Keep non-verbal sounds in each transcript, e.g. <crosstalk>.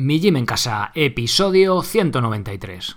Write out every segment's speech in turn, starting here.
Mi Gym en Casa, episodio 193.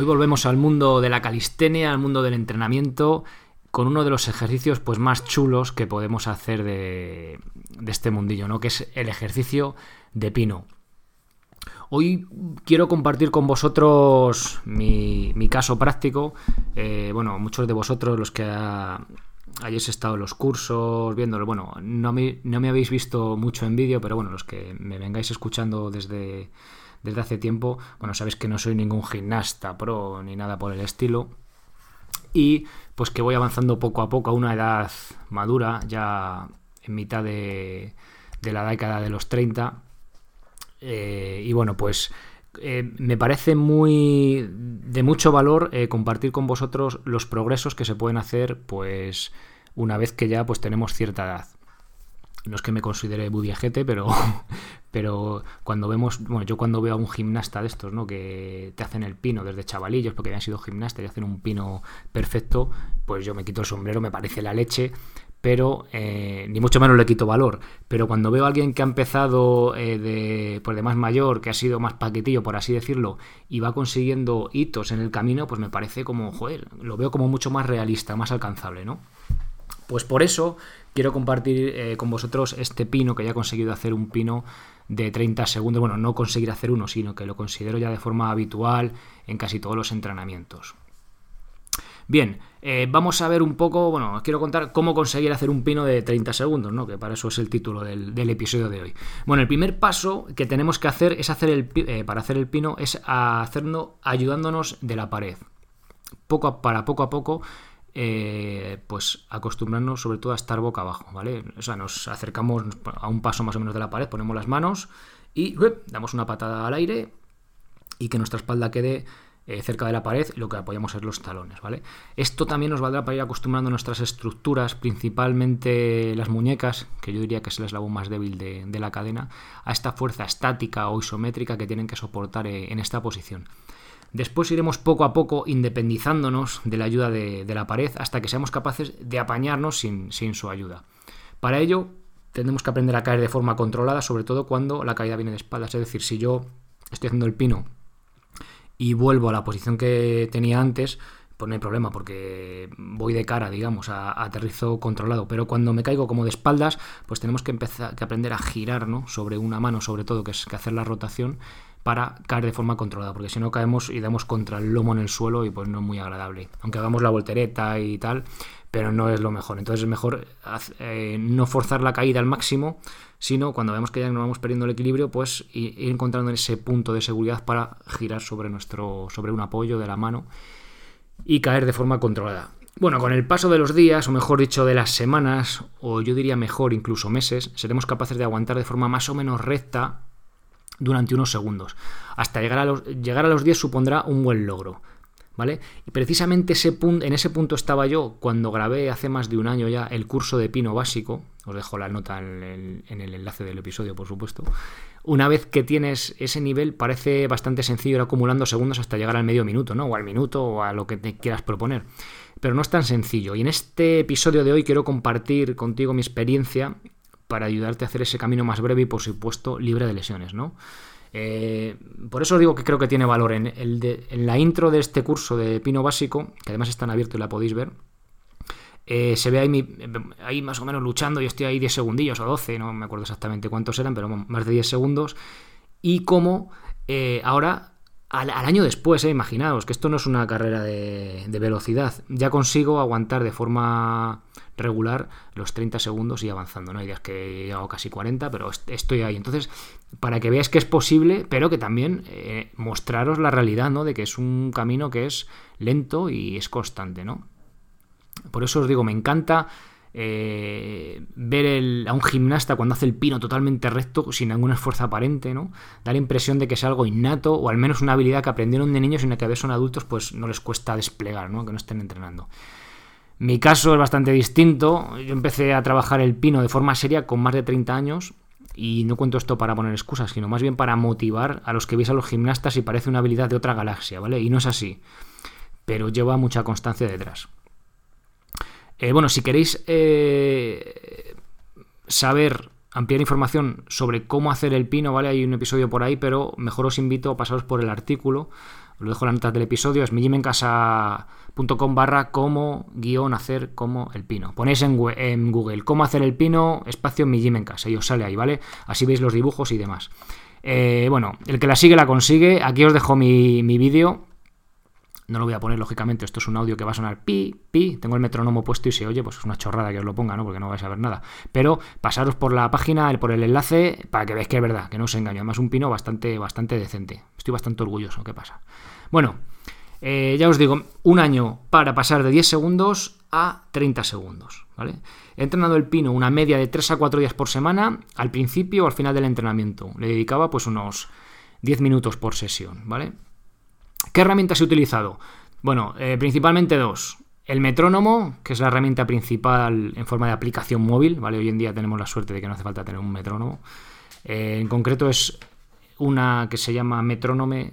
Hoy volvemos al mundo de la calistenia, al mundo del entrenamiento, con uno de los ejercicios pues, más chulos que podemos hacer de, este mundillo, ¿no? que es el ejercicio de pino. Hoy quiero compartir con vosotros mi, caso práctico. Eh, bueno, muchos de vosotros, los que hayáis estado en los cursos, viéndolo, bueno, no me, no me habéis visto mucho en vídeo, pero bueno, los que me vengáis escuchando desde, desde hace tiempo. Bueno, sabéis que no soy ningún gimnasta pro ni nada por el estilo. Y pues que voy avanzando poco a poco a una edad madura, ya en mitad de, la década de los 30. Eh, y bueno, pues eh, me parece muy de mucho valor eh, compartir con vosotros los progresos que se pueden hacer, pues una vez que ya pues tenemos cierta edad no es que me considere budiajete, pero, <laughs> pero cuando vemos, bueno, yo cuando veo a un gimnasta de estos, ¿no? Que te hacen el pino desde chavalillos, porque habían sido gimnastas y hacen un pino perfecto, pues yo me quito el sombrero, me parece la leche, pero eh, ni mucho menos le quito valor. Pero cuando veo a alguien que ha empezado eh, de, pues de más mayor, que ha sido más paquetillo, por así decirlo, y va consiguiendo hitos en el camino, pues me parece como, joder, lo veo como mucho más realista, más alcanzable, ¿no? Pues por eso quiero compartir eh, con vosotros este pino que ya he conseguido hacer un pino de 30 segundos. Bueno, no conseguir hacer uno, sino que lo considero ya de forma habitual en casi todos los entrenamientos. Bien, eh, vamos a ver un poco, bueno, os quiero contar cómo conseguir hacer un pino de 30 segundos, ¿no? Que para eso es el título del, episodio de hoy. Bueno, el primer paso que tenemos que hacer es hacer el, eh, para hacer el pino es hacerlo ayudándonos de la pared. Poco para poco a poco eh, pues acostumbrarnos sobre todo a estar boca abajo, ¿vale? O sea, nos acercamos a un paso más o menos de la pared, ponemos las manos y damos una patada al aire y que nuestra espalda quede eh, cerca de la pared lo que apoyamos es los talones, ¿vale? Esto también nos valdrá para ir acostumbrando nuestras estructuras, principalmente las muñecas, que yo diría que es el eslabón más débil de, de la cadena, a esta fuerza estática o isométrica que tienen que soportar eh, en esta posición. Después iremos poco a poco independizándonos de la ayuda de, la pared hasta que seamos capaces de apañarnos sin, su ayuda. Para ello, tenemos que aprender a caer de forma controlada, sobre todo cuando la caída viene de espaldas. Es decir, si yo estoy haciendo el pino y vuelvo a la posición que tenía antes, pues no hay problema porque voy de cara, digamos, a, aterrizo controlado. Pero cuando me caigo como de espaldas, pues tenemos que empezar que aprender a girar, ¿no? Sobre una mano, sobre todo, que es que hacer la rotación para caer de forma controlada, porque si no caemos y damos contra el lomo en el suelo y pues no es muy agradable. Aunque hagamos la voltereta y tal, pero no es lo mejor. Entonces es mejor eh, no forzar la caída al máximo, sino cuando vemos que ya nos vamos perdiendo el equilibrio, pues ir encontrando ese punto de seguridad para girar sobre nuestro sobre un apoyo de la mano y caer de forma controlada. Bueno, con el paso de los días, o mejor dicho, de las semanas, o yo diría mejor incluso meses, seremos capaces de aguantar de forma más o menos recta durante unos segundos. Hasta llegar a los, llegar a los 10 supondrá un buen logro. ¿Vale? Y precisamente ese punto, en ese punto estaba yo cuando grabé hace más de un año ya el curso de pino básico, Os dejo la nota en el, enlace del episodio, por supuesto. Una vez que tienes ese nivel, parece bastante sencillo ir acumulando segundos hasta llegar al medio minuto, ¿no? O al minuto o a lo que te quieras proponer. Pero no es tan sencillo. Y en este episodio de hoy quiero compartir contigo mi experiencia para ayudarte a hacer ese camino más breve y, por supuesto, libre de lesiones, ¿no? Eh, por eso digo que creo que tiene valor. En, la intro de este curso de Pino Básico, que además está en abierto y la podéis ver, eh, se ve ahí, ahí, más o menos luchando, yo estoy ahí 10 segundillos o 12, no me acuerdo exactamente cuántos eran, pero más de 10 segundos, y cómo eh, ahora, al, año después, eh, imaginaos que esto no es una carrera de, velocidad, ya consigo aguantar de forma regular los 30 segundos y avanzando, ¿no? Hay días que he llegado casi 40, pero estoy ahí. Entonces, para que veáis que es posible, pero que también mostraros la realidad, ¿no? De que es un camino que es lento y es constante, ¿no? Por eso os digo, me encanta eh, ver a un gimnasta cuando hace el pino totalmente recto, sin ningún esfuerzo aparente, ¿no? Da la impresión de que es algo innato, o al menos una habilidad que aprendieron de niños y una que a veces son adultos, pues no les cuesta desplegar, ¿no? Que no estén entrenando. Mi caso es bastante distinto. Yo empecé a trabajar el pino de forma seria con más de 30 años. Y no cuento esto para poner excusas, sino más bien para motivar a los que veis a los gimnastas y parece una habilidad de otra galaxia, ¿vale? Y no es así. Pero lleva mucha constancia detrás. Eh, bueno, si queréis eh, saber, ampliar información sobre cómo hacer el pino, ¿vale? Hay un episodio por ahí, pero mejor os invito a pasaros por el artículo. Os lo dejo en la nota del episodio, es millimencasa.com barra cómo guion hacer como el pino. Ponéis en, Google cómo hacer el pino, espacio en casa y os sale ahí, ¿vale? Así veis los dibujos y demás. Eh, bueno, el que la sigue la consigue. Aquí os dejo mi, mi vídeo no lo voy a poner, lógicamente, esto es un audio que va a sonar pi, pi. Tengo el metrónomo puesto y se oye, pues es una chorrada que os lo ponga, ¿no? Porque no vais a ver nada. Pero pasaros por la página, por el enlace, para que veáis que es verdad, que no os engaño. Además, un pino bastante, bastante decente. Estoy bastante orgulloso, ¿qué pasa? Bueno, eh, ya os digo, un año para pasar de 10 segundos a 30 segundos, ¿vale? He entrenado el pino una media de 3 a 4 días por semana, al principio o al final del entrenamiento. Le dedicaba pues unos 10 minutos por sesión, ¿vale? ¿Qué herramientas he utilizado? Bueno, eh, principalmente dos. El metrónomo, que es la herramienta principal en forma de aplicación móvil, ¿vale? Hoy en día tenemos la suerte de que no hace falta tener un metrónomo. Eh, en concreto es una que se llama Metrónome.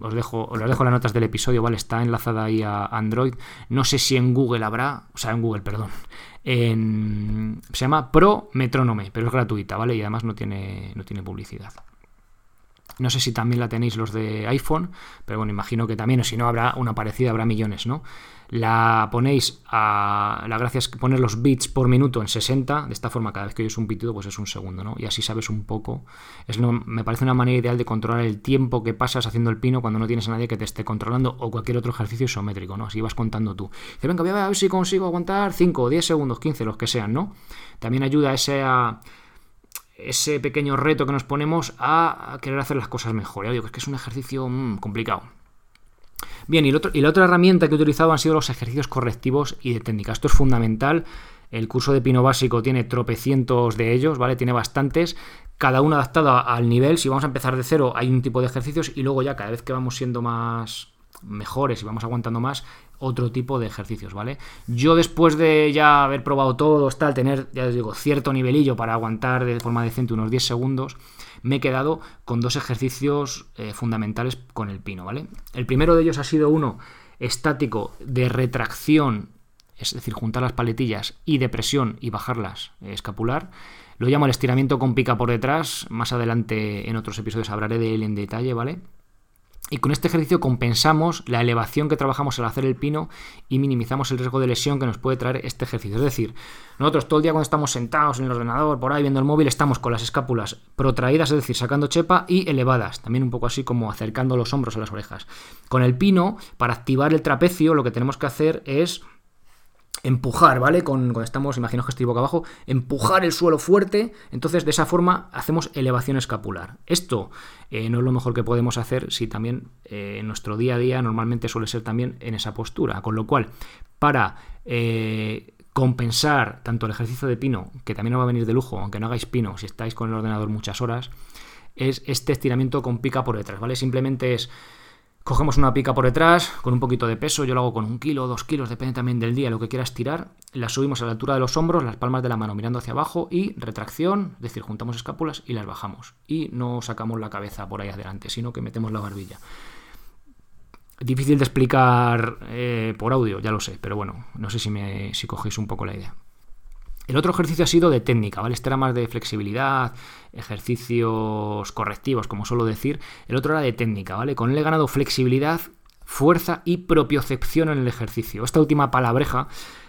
Os dejo, os dejo las notas del episodio, ¿vale? Está enlazada ahí a Android. No sé si en Google habrá, o sea, en Google, perdón. Se llama Pro Metrónome, pero es gratuita, ¿vale? Y además no tiene, no tiene publicidad. No sé si también la tenéis los de iPhone, pero bueno, imagino que también, o si no, habrá una parecida, habrá millones, ¿no? La ponéis a. La gracia es poner los bits por minuto en 60, de esta forma, cada vez que oyes un pitido, pues es un segundo, ¿no? Y así sabes un poco. Es me parece una manera ideal de controlar el tiempo que pasas haciendo el pino cuando no tienes a nadie que te esté controlando o cualquier otro ejercicio isométrico, ¿no? Así vas contando tú. Dice, venga, voy a ver si consigo aguantar 5, 10 segundos, 15, los que sean, ¿no? También ayuda a ese ese pequeño reto que nos ponemos a querer hacer las cosas mejor. Ya digo, es que es un ejercicio mm, complicado. Bien, y, y, la otra herramienta que he utilizado han sido los ejercicios correctivos y de técnica. Esto es fundamental. El curso de Pino Básico tiene tropecientos de ellos, ¿vale? Tiene bastantes, cada uno adaptado al nivel. Si vamos a empezar de cero, hay un tipo de ejercicios y luego ya cada vez que vamos siendo más mejores y vamos aguantando más, otro tipo de ejercicios, ¿vale? Yo después de ya haber probado todos, tal, tener, ya os digo, cierto nivelillo para aguantar de forma decente unos 10 segundos, me he quedado con dos ejercicios eh, fundamentales con el pino, ¿vale? El primero de ellos ha sido uno estático de retracción, es decir, juntar las paletillas y de presión y bajarlas eh, escapular. Lo llamo el estiramiento con pica por detrás, más adelante en otros episodios hablaré de él en detalle, ¿vale? Y con este ejercicio compensamos la elevación que trabajamos al hacer el pino y minimizamos el riesgo de lesión que nos puede traer este ejercicio. Es decir, nosotros todo el día cuando estamos sentados en el ordenador, por ahí viendo el móvil, estamos con las escápulas protraídas, es decir, sacando chepa y elevadas, también un poco así como acercando los hombros a las orejas. Con el pino, para activar el trapecio, lo que tenemos que hacer es empujar, ¿vale? Con, cuando estamos, imagino que estoy boca abajo, empujar el suelo fuerte, entonces de esa forma hacemos elevación escapular. Esto eh, no es lo mejor que podemos hacer si también eh, nuestro día a día normalmente suele ser también en esa postura, con lo cual para eh, compensar tanto el ejercicio de pino, que también no va a venir de lujo, aunque no hagáis pino si estáis con el ordenador muchas horas, es este estiramiento con pica por detrás, ¿vale? Simplemente es Cogemos una pica por detrás con un poquito de peso, yo lo hago con un kilo, dos kilos, depende también del día, lo que quieras tirar. La subimos a la altura de los hombros, las palmas de la mano mirando hacia abajo y retracción, es decir, juntamos escápulas y las bajamos. Y no sacamos la cabeza por ahí adelante, sino que metemos la barbilla. Difícil de explicar eh, por audio, ya lo sé, pero bueno, no sé si, me, si cogéis un poco la idea. El otro ejercicio ha sido de técnica, ¿vale? Este era más de flexibilidad, ejercicios correctivos, como suelo decir. El otro era de técnica, ¿vale? Con él he ganado flexibilidad, fuerza y propiocepción en el ejercicio. Esta última palabreja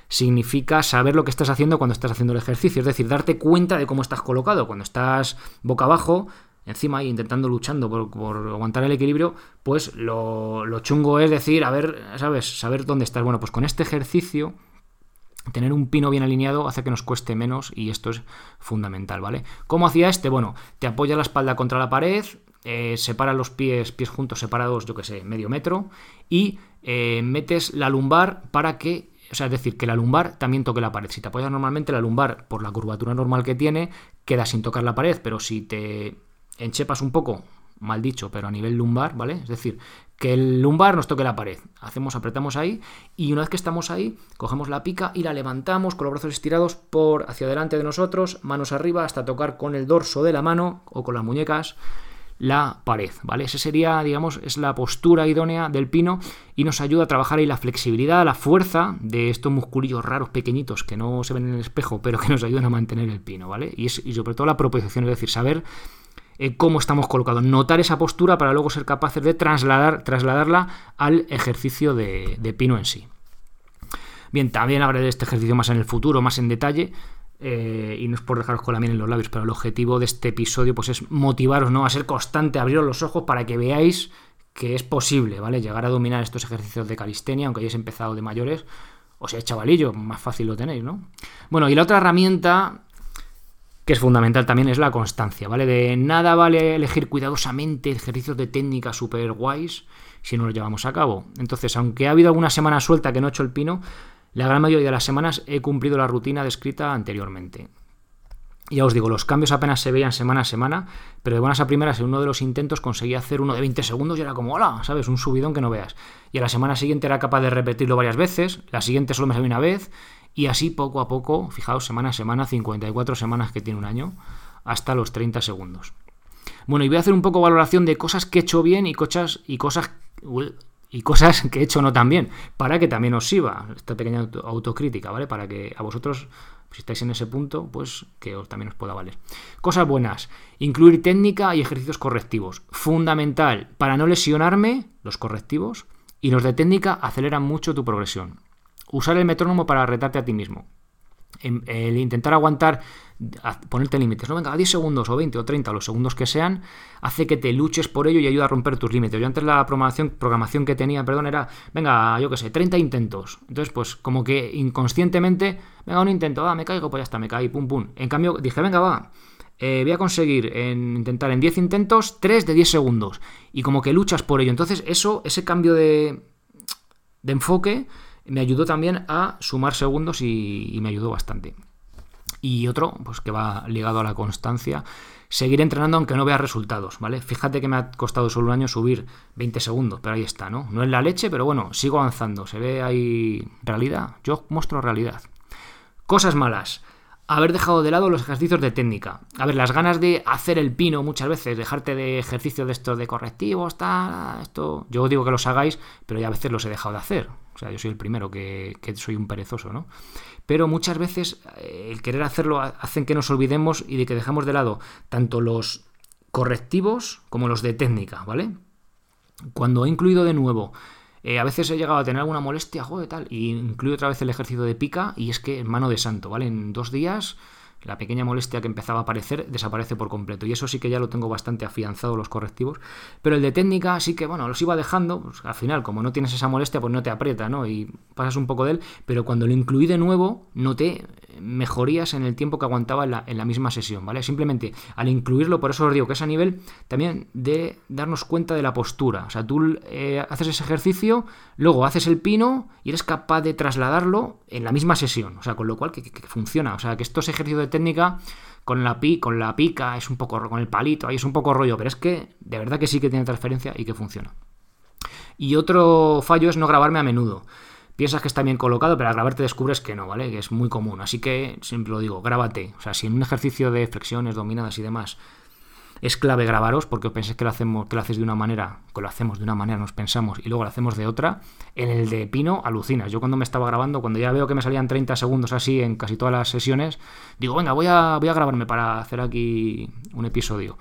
significa saber lo que estás haciendo cuando estás haciendo el ejercicio, es decir, darte cuenta de cómo estás colocado. Cuando estás boca abajo, encima y intentando luchando por, aguantar el equilibrio, pues lo, lo, chungo es decir, a ver, ¿sabes? Saber dónde estás. Bueno, pues con este ejercicio Tener un pino bien alineado hace que nos cueste menos y esto es fundamental, ¿vale? ¿Cómo hacía este? Bueno, te apoya la espalda contra la pared, eh, separa los pies, pies juntos separados, yo que sé, medio metro, y eh, metes la lumbar para que, o sea, es decir, que la lumbar también toque la pared. Si te apoyas normalmente, la lumbar, por la curvatura normal que tiene, queda sin tocar la pared, pero si te enchepas un poco, mal dicho, pero a nivel lumbar, ¿vale? Es decir, que el lumbar nos toque la pared. Hacemos, apretamos ahí y una vez que estamos ahí, cogemos la pica y la levantamos con los brazos estirados por hacia delante de nosotros, manos arriba hasta tocar con el dorso de la mano o con las muñecas la pared, ¿vale? Esa sería, digamos, es la postura idónea del pino y nos ayuda a trabajar ahí la flexibilidad, la fuerza de estos musculillos raros pequeñitos que no se ven en el espejo, pero que nos ayudan a mantener el pino, ¿vale? Y, y sobre todo la proposición, es decir, saber eh, cómo estamos colocados, notar esa postura para luego ser capaces de trasladar, trasladarla al ejercicio de, pino en sí. Bien, también hablaré de este ejercicio más en el futuro, más en detalle, eh, y no es por dejaros con la miel en los labios, pero el objetivo de este episodio pues, es motivaros ¿no? a ser constante, abriros los ojos para que veáis que es posible, ¿vale? Llegar a dominar estos ejercicios de calistenia, aunque hayáis empezado de mayores, o sea, chavalillo, más fácil lo tenéis, ¿no? Bueno, y la otra herramienta que es fundamental también, es la constancia, ¿vale? De nada vale elegir cuidadosamente ejercicios de técnica super guays si no los llevamos a cabo. Entonces, aunque ha habido alguna semana suelta que no he hecho el pino, la gran mayoría de las semanas he cumplido la rutina descrita anteriormente. Ya os digo, los cambios apenas se veían semana a semana, pero de buenas a primeras en uno de los intentos conseguí hacer uno de 20 segundos y era como, hola, ¿sabes? Un subidón que no veas. Y a la semana siguiente era capaz de repetirlo varias veces, la siguiente solo me salió una vez, y así poco a poco, fijaos, semana a semana, 54 semanas que tiene un año, hasta los 30 segundos. Bueno, y voy a hacer un poco valoración de cosas que he hecho bien y cosas, y cosas, y cosas que he hecho no tan bien, para que también os sirva esta pequeña autocrítica, ¿vale? Para que a vosotros, si estáis en ese punto, pues que os, también os pueda valer. Cosas buenas, incluir técnica y ejercicios correctivos. Fundamental, para no lesionarme, los correctivos, y los de técnica aceleran mucho tu progresión. Usar el metrónomo para retarte a ti mismo. Em, el intentar aguantar, ponerte límites, no venga, a 10 segundos o 20 o 30 o los segundos que sean, hace que te luches por ello y ayuda a romper tus límites. Yo antes la programación, que tenía, perdón, era, venga, yo qué sé, 30 intentos. Entonces, pues como que inconscientemente, venga, un intento, ah, me caigo, pues ya está, me caí, pum, pum. En cambio, dije, venga, va, eh, voy a conseguir en, intentar en 10 intentos 3 de 10 segundos. Y como que luchas por ello. Entonces, eso, ese cambio de enfoque me ayudó también a sumar segundos y, me ayudó bastante. Y otro, pues que va ligado a la constancia, seguir entrenando aunque no vea resultados, ¿vale? Fíjate que me ha costado solo un año subir 20 segundos, pero ahí está, ¿no? No es la leche, pero bueno, sigo avanzando. Se ve ahí realidad. Yo muestro realidad. Cosas malas haber dejado de lado los ejercicios de técnica. A ver, las ganas de hacer el pino muchas veces, dejarte de ejercicios de estos de correctivos, tal, esto. Yo digo que los hagáis, pero ya a veces los he dejado de hacer. O sea, yo soy el primero que, soy un perezoso, ¿no? Pero muchas veces eh, el querer hacerlo hacen que nos olvidemos y de que dejamos de lado tanto los correctivos como los de técnica, ¿vale? Cuando he incluido de nuevo eh, a veces he llegado a tener alguna molestia, joder, tal, y incluyo otra vez el ejercicio de pica, y es que mano de santo, ¿vale? En dos días la pequeña molestia que empezaba a aparecer desaparece por completo. Y eso sí que ya lo tengo bastante afianzado los correctivos. Pero el de técnica sí que, bueno, los iba dejando. Pues, al final, como no tienes esa molestia, pues no te aprieta, ¿no? Y pasas un poco de él. Pero cuando lo incluí de nuevo, noté mejorías en el tiempo que aguantaba en la, misma sesión, ¿vale? Simplemente al incluirlo, por eso os digo que es a nivel también de darnos cuenta de la postura. O sea, tú eh, haces ese ejercicio, luego haces el pino y eres capaz de trasladarlo en la misma sesión. O sea, con lo cual que, funciona. O sea, que estos ejercicios de técnica con la, pi, con la pica es un poco con el palito, ahí es un poco rollo, pero es que de verdad que sí que tiene transferencia y que funciona. Y otro fallo es no grabarme a menudo. Piensas que está bien colocado, pero al grabarte descubres que no, ¿vale? Que es muy común. Así que siempre lo digo, grábate. O sea, si en un ejercicio de flexiones, dominadas y demás es clave grabaros porque penséis que lo hacemos, que lo haces de una manera, que lo hacemos de una manera, nos pensamos y luego lo hacemos de otra. En el de Pino alucinas. Yo cuando me estaba grabando, cuando ya veo que me salían 30 segundos así en casi todas las sesiones, digo, venga, voy a, voy a grabarme para hacer aquí un episodio.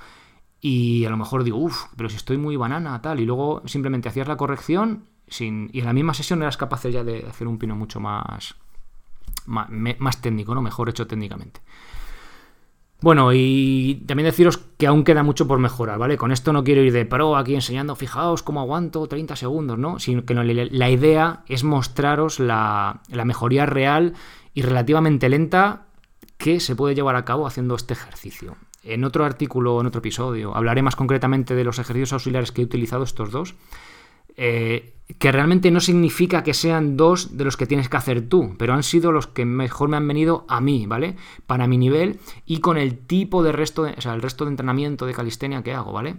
Y a lo mejor digo, uff, pero si estoy muy banana, tal. Y luego simplemente hacías la corrección sin, y en la misma sesión eras capaz ya de hacer un pino mucho más, más, más técnico, ¿no? Mejor hecho técnicamente. Bueno, y también deciros que aún queda mucho por mejorar, ¿vale? Con esto no quiero ir de pro aquí enseñando, fijaos cómo aguanto 30 segundos, ¿no? Sino que la idea es mostraros la, la mejoría real y relativamente lenta que se puede llevar a cabo haciendo este ejercicio. En otro artículo, en otro episodio, hablaré más concretamente de los ejercicios auxiliares que he utilizado estos dos eh, que realmente no significa que sean dos de los que tienes que hacer tú, pero han sido los que mejor me han venido a mí, ¿vale? Para mi nivel y con el tipo de resto, o sea, el resto de entrenamiento de calistenia que hago, ¿vale?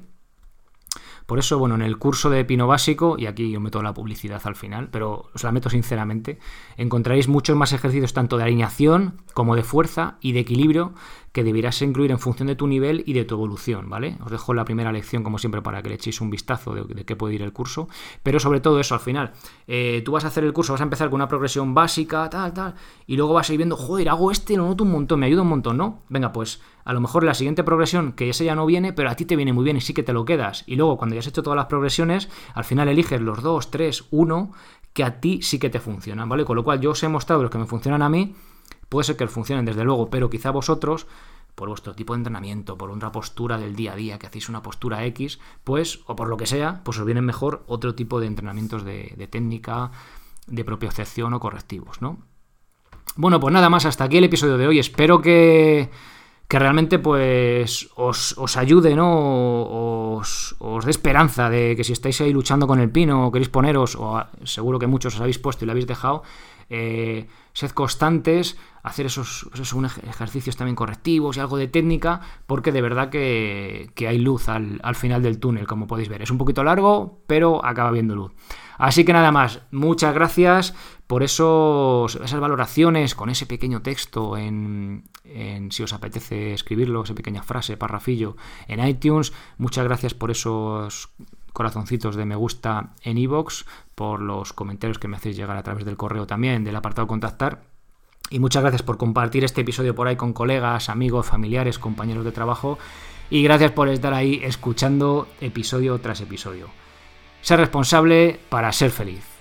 Por eso, bueno, en el curso de Pino Básico, y aquí yo meto la publicidad al final, pero os la meto sinceramente, encontraréis muchos más ejercicios tanto de alineación como de fuerza y de equilibrio que deberás incluir en función de tu nivel y de tu evolución, ¿vale? Os dejo la primera lección, como siempre, para que le echéis un vistazo de, qué puede ir el curso, pero sobre todo eso, al final, eh, tú vas a hacer el curso, vas a empezar con una progresión básica, tal, tal, y luego vas a ir viendo, joder, hago este, lo noto un montón, me ayuda un montón, ¿no? Venga, pues a lo mejor la siguiente progresión, que ese ya no viene, pero a ti te viene muy bien y sí que te lo quedas. Y luego, cuando ya has hecho todas las progresiones, al final eliges los dos, tres, uno, que a ti sí que te funcionan, ¿vale? Con lo cual yo os he mostrado los que me funcionan a mí, puede ser que os funcionen desde luego, pero quizá vosotros por vuestro tipo de entrenamiento, por otra postura del día a día, que hacéis una postura X, pues, o por lo que sea, pues os vienen mejor otro tipo de entrenamientos de, técnica, de propiocepción o correctivos, ¿no? Bueno, pues nada más, hasta aquí el episodio de hoy. Espero que que realmente pues os, ayude, ¿no? Os, os dé esperanza de que si estáis ahí luchando con el pino o queréis poneros, o seguro que muchos os habéis puesto y lo habéis dejado, eh, sed constantes, hacer esos, pues ejercicios también correctivos y algo de técnica, porque de verdad que, hay luz al, al, final del túnel, como podéis ver. Es un poquito largo, pero acaba viendo luz. Así que nada más, muchas gracias por esos, esas valoraciones con ese pequeño texto en, si os apetece escribirlo, esa pequeña frase, parrafillo en iTunes. Muchas gracias por esos corazoncitos de me gusta en iVoox, por los comentarios que me hacéis llegar a través del correo también, del apartado contactar. Y muchas gracias por compartir este episodio por ahí con colegas, amigos, familiares, compañeros de trabajo. Y gracias por estar ahí escuchando episodio tras episodio. Ser responsable para ser feliz.